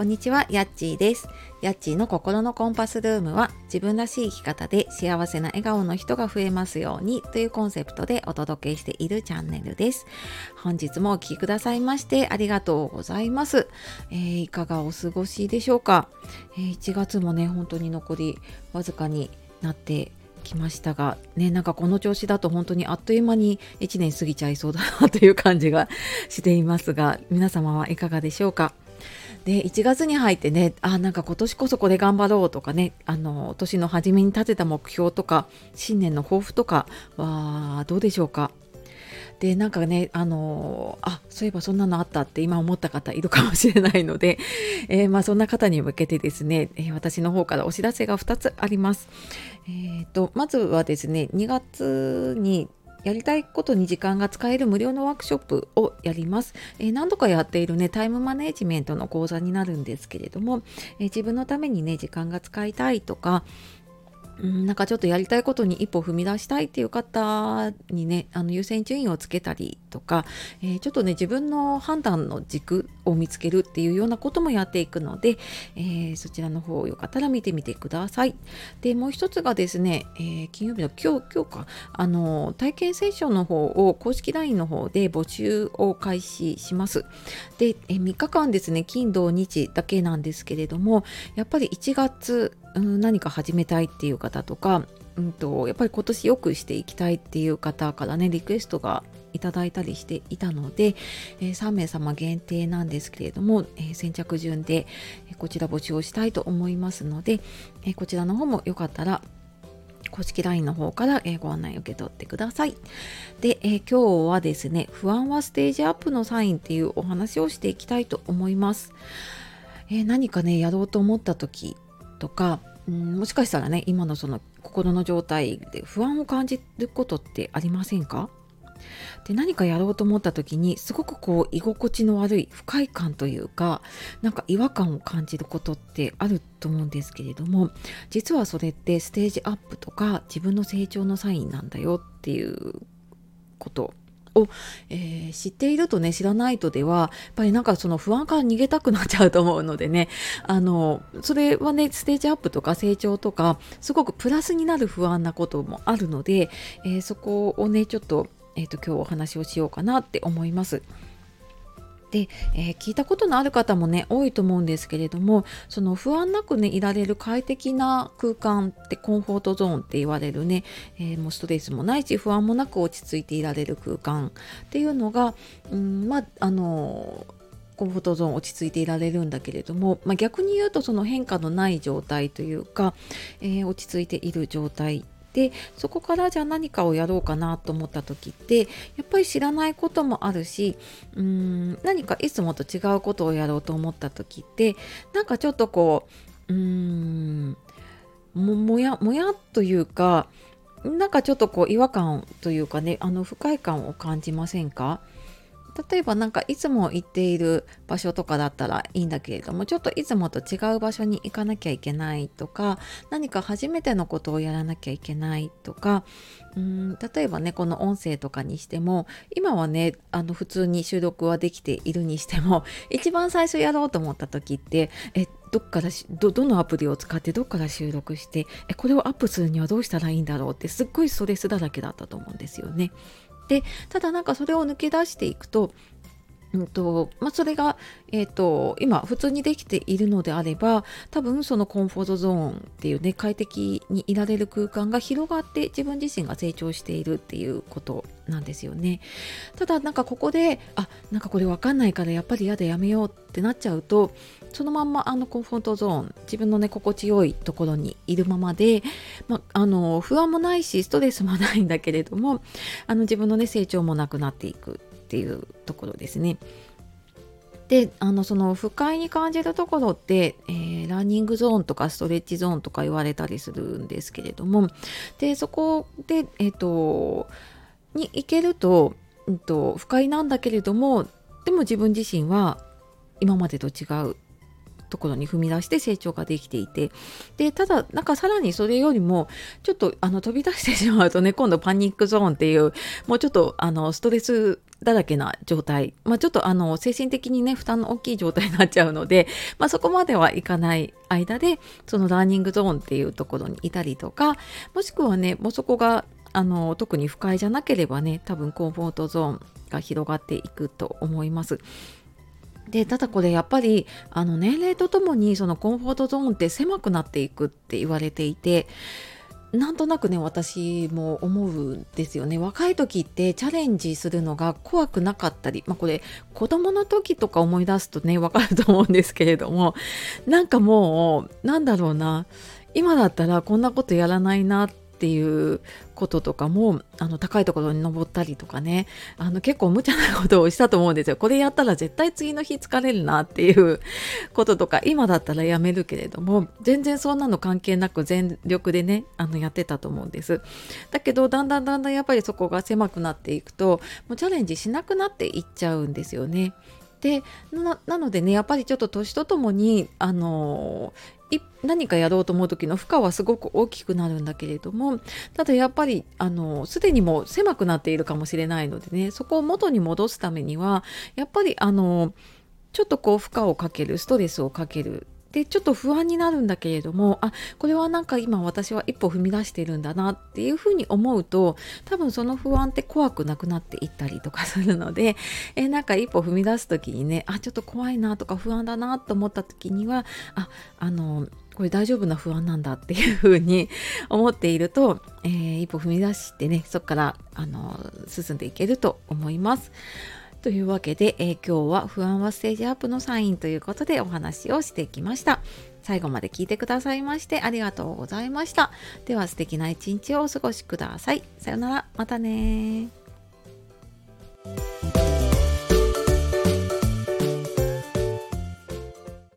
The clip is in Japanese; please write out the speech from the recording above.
こんにちは、やっちーです。やっちーの心のコンパスルームは自分らしい生き方で幸せな笑顔の人が増えますようにというコンセプトでお届けしているチャンネルです。本日もお聴きくださいましてありがとうございます。えー、いかがお過ごしでしょうか、えー、1月もね、本当に残りわずかになってきましたがねなんかこの調子だと本当にあっという間に1年過ぎちゃいそうだなという感じがしていますが皆様はいかがでしょうか？で1月に入ってねあなんか今年こそこれ頑張ろうとかねあの年の初めに立てた目標とか新年の抱負とかはどうでしょうかでなんかねあのあそういえばそんなのあったって今思った方いるかもしれないので、えー、まあ、そんな方に向けてですね、えー、私の方からお知らせが2つあります。えーとまずはですね2月にやりたいことに時間が使える無料のワークショップをやります。えー、何度かやっているね、タイムマネジメントの講座になるんですけれども、えー、自分のためにね、時間が使いたいとか、うん、なんかちょっとやりたいことに一歩踏み出したいっていう方にねあの優先順位をつけたりとか、えー、ちょっとね自分の判断の軸を見つけるっていうようなこともやっていくので、えー、そちらの方よかったら見てみてください。でもう一つがですね、えー、金曜日の今日今日かあの体験セッションの方を公式 LINE の方で募集を開始します。で、え3日間ですね金土日だけなんですけれどもやっぱり1月うん、何か始めたいっていう方とか、うんと、やっぱり今年よくしていきたいっていう方からねリクエストがいただいたりしていたので、えー、3名様限定なんですけれども、えー、先着順で、こちら募集をしたいと思いますので、えこちらの方もよかったら公式 LINE の方から、えご案内を受け取ってください。で、え今日はですね、不安はステージアップのサインっていうお話をしていきたいと思います。え何かね、やろうと思った時とか、ん、もしかしたらね今のその心の状態で不安を感じることってありませんか？で何かやろうと思った時にすごくこう居心地の悪い不快感というかなんか違和感を感じることってあると思うんですけれども実はそれってステージアップとか自分の成長のサインなんだよっていうことを、えー、知っているとね知らないとではやっぱりなんかその不安から逃げたくなっちゃうと思うのでねあのそれはねステージアップとか成長とかすごくプラスになる不安なこともあるので、えー、そこをねちょっと,、えーと、と今日お話をしようかなって思います。で、えー、聞いたことのある方もね多いと思うんですけれどもその不安なくねいられる快適な空間ってコンフォートゾーンって言われるね、えー、もうストレスもないし不安もなく落ち着いていられる空間っていうのが、うん、まああのコンフォートゾーン落ち着いていられるんだけれども、まあ、逆に言うとその変化のない状態というか、えー、落ち着いている状態でそこからじゃあ何かをやろうかなと思った時ってやっぱり知らないこともあるしうーん何かいつもと違うことをやろうと思った時ってなんかちょっとこううーんももやもやというかなんかちょっとこう違和感というかねあの不快感を感じませんか？例えば何かいつも行っている場所とかだったらいいんだけれどもちょっといつもと違う場所に行かなきゃいけないとか何か初めてのことをやらなきゃいけないとかうん例えばねこの音声とかにしても今はねあの普通に収録はできているにしても 一番最初やろうと思った時ってえどっからどどのアプリを使ってどっから収録してえこれをアップするにはどうしたらいいんだろうってすっごいストレスだらけだったと思うんですよね。でただなんかそれを抜け出していくとうんとまあ、それが、えーと、今普通にできているのであれば多分そのコンフォートゾーンっていうね快適にいられる空間が広がって自分自身が成長しているっていうことなんですよね。ただなんかここであなんかこれ分かんないからやっぱり嫌でやめようってなっちゃうとそのまんまあのコンフォートゾーン自分のね心地よいところにいるままで、まあの不安もないしストレスもないんだけれどもあの自分のね成長もなくなっていくっていうところですね。であのその不快に感じるところって、えー、ランニングゾーンとかストレッチゾーンとか言われたりするんですけれどもでそこで、えーと、に行けると,、うんと、と不快なんだけれどもでも自分自身は今までと違うところに踏み出して成長ができていてでただなんかさらにそれよりもちょっとあの飛び出してしまうとね今度パニックゾーンっていうもうちょっとあのストレスだらけな状態、まあ、ちょっとあの精神的にね負担の大きい状態になっちゃうので、まあ、そこまではいかない間でそのラーニングゾーンっていうところにいたりとかもしくはねもうそこがあの特に不快じゃなければね多分コンフォートゾーンが広がっていくと思います。でただこれやっぱりあの年齢とともにそのコンフォートゾーンって狭くなっていくって言われていてなんとなくね私も思うんですよね。若い時ってチャレンジするのが怖くなかったりまあこれ子供の時とか思い出すとねわかると思うんですけれどもなんかもうなんだろうな。今だったらこんなことやらないなってっていうこととかもあの高いところに登ったりとかねあの結構無茶なことをしたと思うんですよ。これやったら絶対次の日疲れるなっていうこととか今だったらやめるけれども全然そんなの関係なく全力でねあのやってたと思うんです。だけどだんだんだんだんやっぱりそこが狭くなっていくともうチャレンジしなくなっていっちゃうんですよね。でなのでねやっぱりちょっと年とともにあの何かやろうと思う時の負荷はすごく大きくなるんだけれどもただやっぱりあのすでにもう狭くなっているかもしれないのでねそこを元に戻すためにはやっぱりあのちょっとこう負荷をかけるストレスをかけるでちょっと不安になるんだけれどもあこれはなんか今私は一歩踏み出してるんだなっていうふうに思うと多分その不安って怖くなくなっていったりとかするので えなんか一歩踏み出す時にねあちょっと怖いなとか不安だなと思った時にはああのこれ大丈夫な不安なんだっていうふうに 思っていると、えー、一歩踏み出してねそこからあの進んでいけると思います。というわけで、えー、今日は不安はステージアップのサインということでお話をしてきました。最後まで聞いてくださいましてありがとうございました。では素敵な一日をお過ごしください。さようなら。またね